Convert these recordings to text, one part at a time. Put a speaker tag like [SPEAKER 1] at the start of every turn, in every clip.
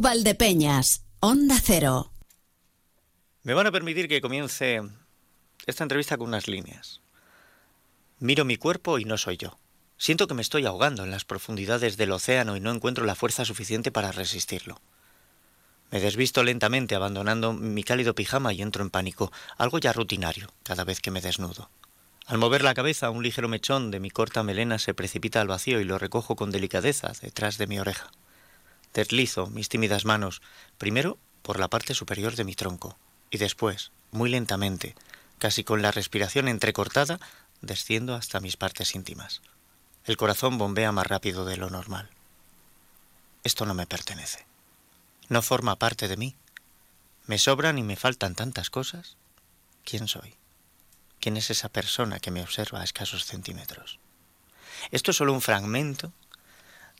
[SPEAKER 1] Valdepeñas, Onda Cero.
[SPEAKER 2] Me van a permitir que comience esta entrevista con unas líneas. Miro mi cuerpo y no soy yo. Siento que me estoy ahogando en las profundidades del océano y no encuentro la fuerza suficiente para resistirlo. Me desvisto lentamente abandonando mi cálido pijama y entro en pánico, algo ya rutinario cada vez que me desnudo. Al mover la cabeza, un ligero mechón de mi corta melena se precipita al vacío y lo recojo con delicadeza detrás de mi oreja. Deslizo mis tímidas manos, primero por la parte superior de mi tronco, y después, muy lentamente, casi con la respiración entrecortada, desciendo hasta mis partes íntimas. El corazón bombea más rápido de lo normal. Esto no me pertenece. No forma parte de mí. Me sobran y me faltan tantas cosas. ¿Quién soy? ¿Quién es esa persona que me observa a escasos centímetros? Esto es solo un fragmento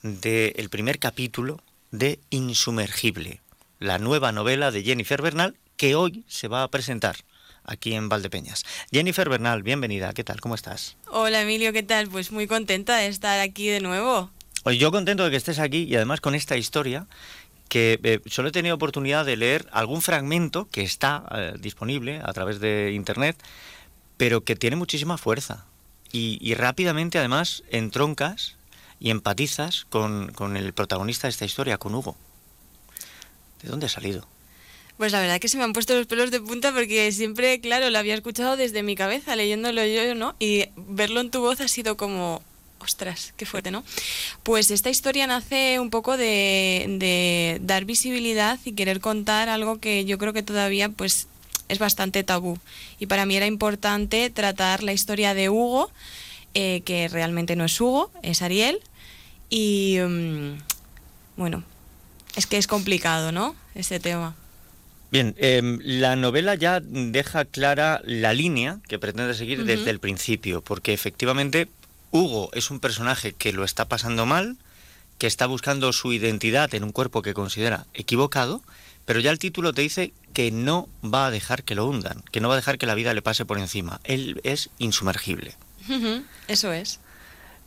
[SPEAKER 2] del primer capítulo de Insumergible, la nueva novela de Jennifer Bernal que hoy se va a presentar aquí en Valdepeñas. Jennifer Bernal, bienvenida, ¿qué tal? ¿Cómo estás?
[SPEAKER 3] Hola Emilio, ¿qué tal? Pues muy contenta de estar aquí de nuevo.
[SPEAKER 2] Hoy yo contento de que estés aquí y además con esta historia que eh, solo he tenido oportunidad de leer algún fragmento que está eh, disponible a través de internet, pero que tiene muchísima fuerza y, y rápidamente además entroncas y empatizas con, con el protagonista de esta historia, con Hugo. ¿De dónde ha salido?
[SPEAKER 3] Pues la verdad que se me han puesto los pelos de punta porque siempre, claro, lo había escuchado desde mi cabeza, leyéndolo yo, ¿no? Y verlo en tu voz ha sido como, ostras, qué fuerte, ¿no? Pues esta historia nace un poco de, de, dar visibilidad y querer contar algo que yo creo que todavía pues es bastante tabú. Y para mí era importante tratar la historia de Hugo, eh, que realmente no es Hugo, es Ariel. Y um, bueno, es que es complicado, ¿no? Este tema.
[SPEAKER 2] Bien, eh, la novela ya deja clara la línea que pretende seguir uh -huh. desde el principio, porque efectivamente Hugo es un personaje que lo está pasando mal, que está buscando su identidad en un cuerpo que considera equivocado, pero ya el título te dice que no va a dejar que lo hundan, que no va a dejar que la vida le pase por encima. Él es insumergible.
[SPEAKER 3] Eso es.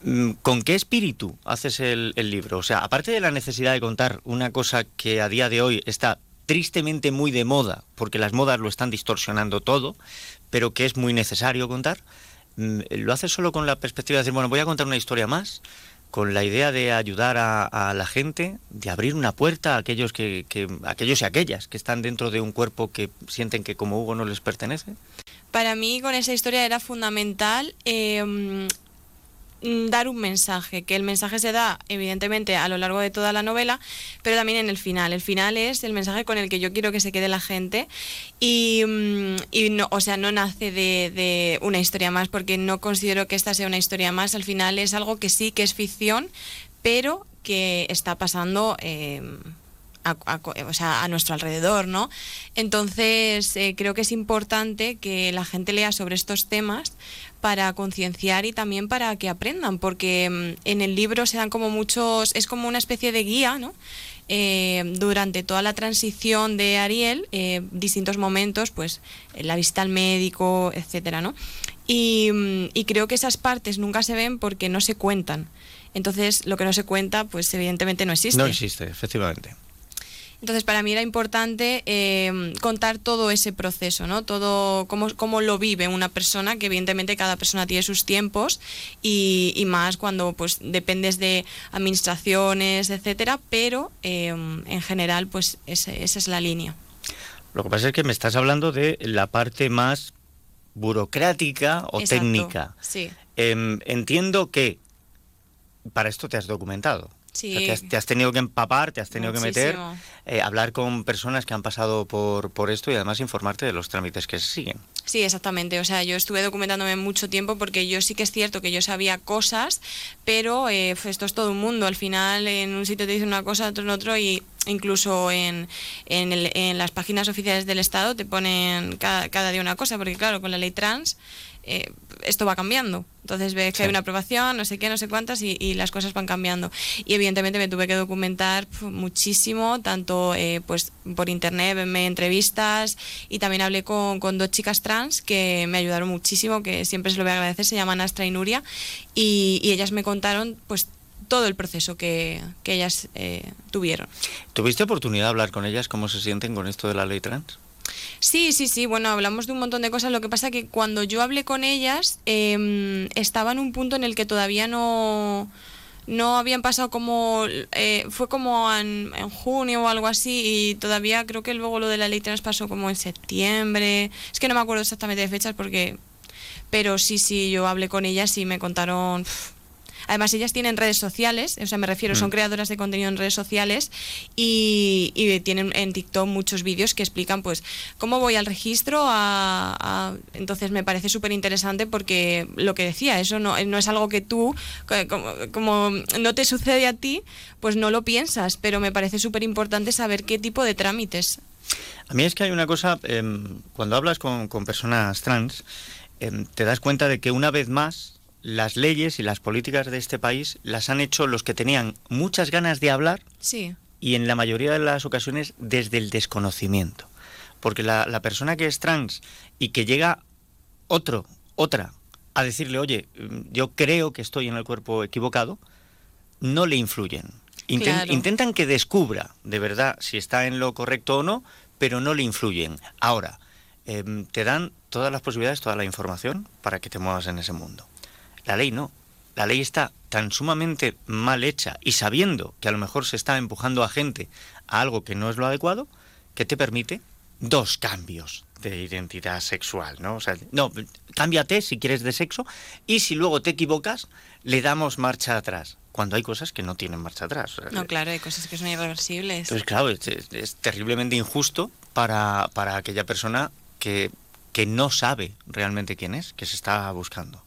[SPEAKER 2] Mm, ¿Con qué espíritu haces el, el, libro? O sea, aparte de la necesidad de contar una cosa que a día de hoy está tristemente muy de moda, porque las modas lo están distorsionando todo, pero que es muy necesario contar, mm, ¿lo haces solo con la perspectiva de decir, bueno, voy a contar una historia más? con la idea de ayudar a, a, la gente, de abrir una puerta a aquellos que, que, aquellos y aquellas que están dentro de un cuerpo que sienten que como Hugo no les pertenece?
[SPEAKER 3] Para mí con esa historia era fundamental eh, dar un mensaje, que el mensaje se da evidentemente a lo largo de toda la novela, pero también en el final. El final es el mensaje con el que yo quiero que se quede la gente y, y no, o sea, no nace de, una historia más porque no considero que esta sea una historia más. Al final es algo que sí que es ficción, pero que está pasando. Eh, a, nuestro alrededor, ¿no? Entonces, eh, creo que es importante que la gente lea sobre estos temas para concienciar y también para que aprendan, porque mm, en el libro se dan como muchos, es como una especie de guía, ¿no? Eh, durante toda la transición de Ariel, eh, distintos momentos, pues la visita al médico, etcétera, ¿no? Y, mm, y creo que esas partes nunca se ven porque no se cuentan. Entonces, lo que no se cuenta, pues evidentemente no existe.
[SPEAKER 2] No existe, efectivamente.
[SPEAKER 3] Entonces, para mí era importante eh, contar todo ese proceso, ¿no? Todo cómo, cómo, lo vive una persona, que evidentemente cada persona tiene sus tiempos y, y más cuando pues dependes de administraciones, etcétera, pero eh, en general, pues ese, esa es la línea.
[SPEAKER 2] Lo que pasa es que me estás hablando de la parte más burocrática o
[SPEAKER 3] Exacto,
[SPEAKER 2] técnica.
[SPEAKER 3] Sí.
[SPEAKER 2] Eh, entiendo que para esto te has documentado.
[SPEAKER 3] Sí.
[SPEAKER 2] O sea, te, has, te, has, tenido que empapar, te has tenido Muchísimo. que meter, eh, hablar con personas que han pasado por, por esto y además informarte de los trámites que se siguen.
[SPEAKER 3] Sí, exactamente. O sea, yo estuve documentándome mucho tiempo porque yo sí que es cierto que yo sabía cosas, pero eh, esto es todo un mundo. Al final, en un sitio te dicen una cosa, otro en otro y incluso en, en, el, en las páginas oficiales del Estado te ponen cada, cada día una cosa, porque claro, con la ley trans eh, esto va cambiando. Entonces ves que sí. hay una aprobación, no sé qué, no sé cuántas, y, y, las cosas van cambiando. Y evidentemente me tuve que documentar muchísimo, tanto eh, pues por internet, verme entrevistas, y también hablé con, con, dos chicas trans que me ayudaron muchísimo, que siempre se lo voy a agradecer, se llaman Astra y Nuria, y, y ellas me contaron pues todo el proceso que, que ellas eh, tuvieron.
[SPEAKER 2] ¿Tuviste oportunidad de hablar con ellas cómo se sienten con esto de la ley trans?
[SPEAKER 3] Sí, sí, sí, bueno, hablamos de un montón de cosas. Lo que pasa que cuando yo hablé con ellas, eh, estaba en un punto en el que todavía no no habían pasado como eh, fue como en, en, junio o algo así y todavía creo que luego lo de la ley trans pasó como en septiembre es que no me acuerdo exactamente de fechas porque pero sí sí yo hablé con ellas y me contaron pff, Además, ellas tienen redes sociales, o sea, me refiero, son
[SPEAKER 2] Mm.
[SPEAKER 3] creadoras de contenido en redes sociales y, y tienen en TikTok muchos vídeos que explican, pues, cómo voy al registro. A, a- Entonces, me parece súper interesante porque lo que decía, eso no, no es algo que tú, como, como no te sucede a ti, pues no lo piensas, pero me parece súper importante saber qué tipo de trámites.
[SPEAKER 2] A mí es que hay una cosa, em, cuando hablas con, con personas trans, em, te das cuenta de que una vez más las leyes y las políticas de este país las han hecho los que tenían muchas ganas de hablar
[SPEAKER 3] Sí,
[SPEAKER 2] y en la mayoría de las ocasiones desde el desconocimiento. Porque la, la persona que es trans y que llega otro, otra, a decirle, oye, mm, yo creo que estoy en el cuerpo equivocado, no le influyen. Inten-
[SPEAKER 3] Claro.
[SPEAKER 2] Intentan que descubra de verdad si está en lo correcto o no, pero no le influyen. Ahora, em, te dan todas las posibilidades, toda la información para que te muevas en ese mundo. La ley no. La ley está tan sumamente mal hecha y sabiendo que a lo mejor se está empujando a gente a algo que no es lo adecuado, que te permite dos cambios de identidad sexual, ¿no? O sea, no, cámbiate si quieres de sexo y si luego te equivocas, le damos marcha atrás. Cuando hay cosas que no tienen marcha atrás.
[SPEAKER 3] No, claro, hay cosas que son irreversibles.
[SPEAKER 2] entonces, claro, es, es- es terriblemente injusto para, para aquella persona que, que no sabe realmente quién es, que se está buscando.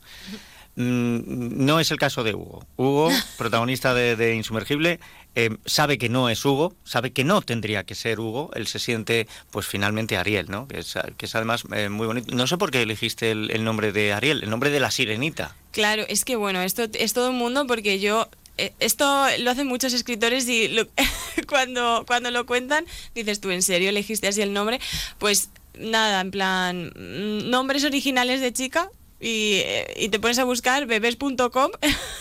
[SPEAKER 2] Mm, No es el caso de Hugo. Hugo, protagonista de, de Insumergible, eh, sabe que no es Hugo, sabe que no tendría que ser Hugo. Él se siente, pues finalmente Ariel, ¿no? Que es, que es además eh, muy bonito. No sé por qué elegiste el, el nombre de Ariel, el nombre de la sirenita.
[SPEAKER 3] Claro, es que bueno, esto es todo un mundo porque yo eh, esto lo hacen muchos escritores y lo- cuando cuando lo cuentan dices tú en serio elegiste así el nombre, pues nada, en plan mm, nombres originales de chica y, eh, y te pones a buscar bebés.com.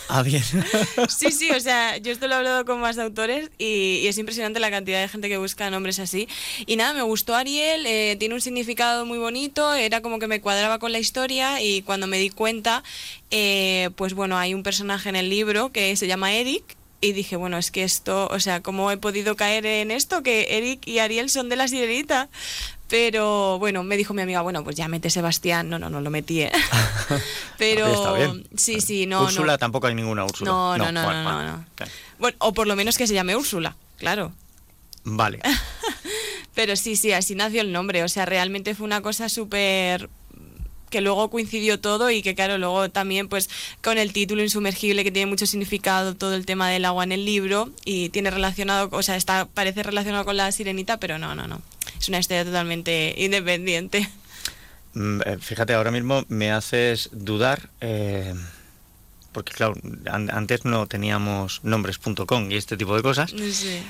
[SPEAKER 2] Ah, bien.
[SPEAKER 3] sí, sí, o sea, yo esto lo he hablado con más autores y, y es impresionante la cantidad de gente que busca nombres así. Y nada, me gustó Ariel, eh, tiene un significado muy bonito, era como que me cuadraba con la historia y cuando me di cuenta, eh, pues bueno, hay un personaje en el libro que se llama Eric. Y dije, bueno, es que esto, o sea, ¿cómo he podido caer en esto? Que Eric y Ariel son de la sirenita. Pero bueno, me dijo mi amiga, bueno, pues ya mete Sebastián. No, no, no lo metí. ¿eh? Pero
[SPEAKER 2] Está bien.
[SPEAKER 3] sí, sí, no.
[SPEAKER 2] Úrsula
[SPEAKER 3] no.
[SPEAKER 2] tampoco hay ninguna Úrsula.
[SPEAKER 3] No, no, no,
[SPEAKER 2] bueno,
[SPEAKER 3] no,
[SPEAKER 2] bueno.
[SPEAKER 3] no. Bueno, o por lo menos que se llame Úrsula, claro.
[SPEAKER 2] Vale.
[SPEAKER 3] Pero sí, sí, así nació el nombre. O sea, realmente fue una cosa súper que luego coincidió todo y que claro, luego también pues con el título insumergible que tiene mucho significado todo el tema del agua en el libro y tiene relacionado, o sea, está parece relacionado con la sirenita, pero no, no, no. Es una historia totalmente independiente.
[SPEAKER 2] Mm, eh, Fíjate, ahora mismo me haces dudar, eh, porque claro, an- antes no teníamos nombres.com y este tipo de cosas,
[SPEAKER 3] Sí.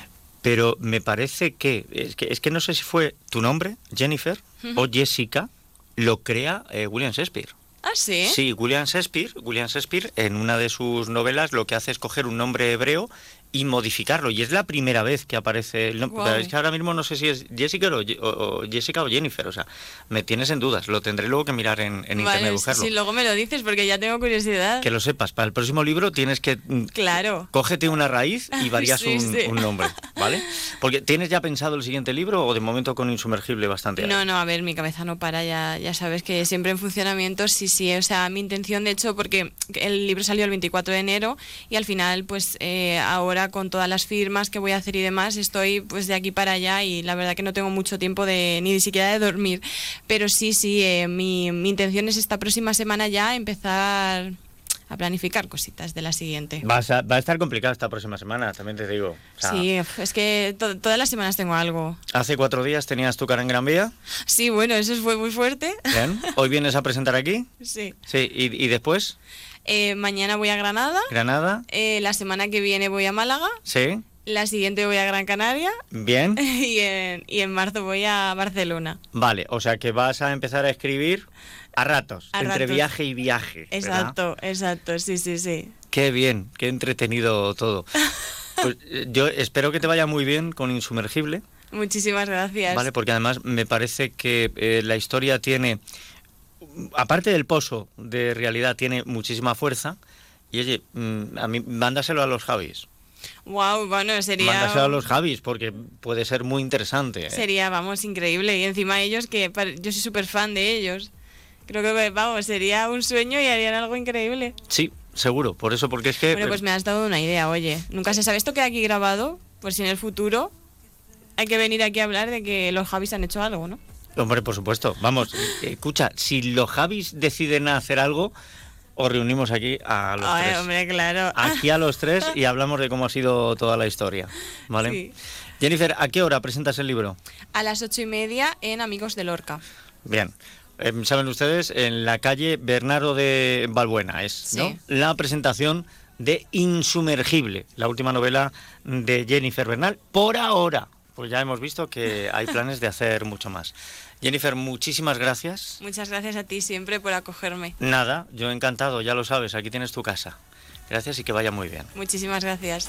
[SPEAKER 2] pero me parece que es, que, es que no sé si fue tu nombre, Jennifer, o Jessica, lo crea eh, William Shakespeare.
[SPEAKER 3] Ah, sí.
[SPEAKER 2] Sí, William Shakespeare, William Shakespeare en una de sus novelas lo que hace es coger un nombre hebreo y modificarlo. Y es la primera vez que aparece. Es que ahora mismo no sé si es Jessica o, Ye- o- o Jessica o Jennifer. O sea, me tienes en dudas. Lo tendré luego que mirar en, en internet
[SPEAKER 3] Vale,
[SPEAKER 2] y buscarlo.
[SPEAKER 3] sí, luego me lo dices porque ya tengo curiosidad.
[SPEAKER 2] Que lo sepas, para el próximo libro tienes que mm,
[SPEAKER 3] Claro.
[SPEAKER 2] Cógete una raíz y varías
[SPEAKER 3] Sí,
[SPEAKER 2] un,
[SPEAKER 3] sí.
[SPEAKER 2] un nombre, ¿vale? Porque ¿tienes ya pensado el siguiente libro o de momento con Insumergible bastante?
[SPEAKER 3] No, no, a ver, mi cabeza no para, ya, ya sabes que siempre en funcionamiento, sí, sí, o sea, mi intención, de hecho, porque el libro salió el 24 de enero y al final, pues eh, ahora con todas las firmas que voy a hacer y demás, estoy pues de aquí para allá y la verdad que no tengo mucho tiempo de ni siquiera de dormir, pero sí, sí, eh, mi, mi intención es esta próxima semana ya empezar a planificar cositas de la siguiente.
[SPEAKER 2] A- va a estar complicado esta próxima semana, también te digo. O sea,
[SPEAKER 3] Sí, es que to- todas las semanas tengo algo.
[SPEAKER 2] Hace cuatro días tenías tu cara en Gran Vía.
[SPEAKER 3] Sí, bueno, eso fue muy fuerte.
[SPEAKER 2] Bien. Hoy vienes a presentar aquí.
[SPEAKER 3] Sí.
[SPEAKER 2] Sí. Y, y después,
[SPEAKER 3] Eh, mañana voy a Granada.
[SPEAKER 2] Granada.
[SPEAKER 3] Eh, la semana que viene voy a Málaga.
[SPEAKER 2] Sí.
[SPEAKER 3] La siguiente voy a Gran Canaria.
[SPEAKER 2] Bien.
[SPEAKER 3] Y en, y en marzo voy a Barcelona.
[SPEAKER 2] Vale, o sea que vas a empezar a escribir a ratos,
[SPEAKER 3] A
[SPEAKER 2] entre
[SPEAKER 3] ratos.
[SPEAKER 2] viaje y viaje. ¿verdad?
[SPEAKER 3] Exacto, exacto, sí, sí, sí.
[SPEAKER 2] Qué bien, qué entretenido todo. Pues, eh, yo espero que te vaya muy bien con Insumergible,
[SPEAKER 3] Muchísimas gracias.
[SPEAKER 2] ¿vale? Porque además me parece que eh, la historia tiene, aparte del pozo de realidad, tiene muchísima fuerza. Y oye, mm, a mí, mándaselo a los Javis.
[SPEAKER 3] Wow, bueno, sería.
[SPEAKER 2] Mándaselo a los Javis porque puede ser muy interesante. ¿eh?
[SPEAKER 3] Sería, vamos, increíble. Y encima ellos, que yo soy súper fan de ellos. Creo que, vamos, sería un sueño y harían algo increíble.
[SPEAKER 2] Sí, seguro. Por eso, porque es que...
[SPEAKER 3] Bueno, pues me has dado una idea, oye. Nunca se sabe esto que aquí grabado, pues si en el futuro hay que venir aquí a hablar de que los Javis han hecho algo, ¿no?
[SPEAKER 2] Hombre, por supuesto. Vamos, escucha, si los Javis deciden hacer algo, os reunimos aquí a los
[SPEAKER 3] Ay,
[SPEAKER 2] tres.
[SPEAKER 3] hombre, claro.
[SPEAKER 2] Aquí a los tres y hablamos de cómo ha sido toda la historia. ¿Vale?
[SPEAKER 3] Sí.
[SPEAKER 2] Jennifer, ¿a qué hora presentas el libro?
[SPEAKER 3] A las ocho y media en Amigos de Lorca.
[SPEAKER 2] Bien. Eh, Saben ustedes, en la calle Bernardo de Balbuena es ¿no? La presentación de Insumergible, la última novela de Jennifer Bernal, por ahora. Pues ya hemos visto que hay planes de hacer mucho más. Jennifer, muchísimas gracias.
[SPEAKER 3] Muchas gracias a ti siempre por acogerme.
[SPEAKER 2] Nada, yo encantado, ya lo sabes, aquí tienes tu casa. Gracias y que vaya muy bien.
[SPEAKER 3] Muchísimas gracias.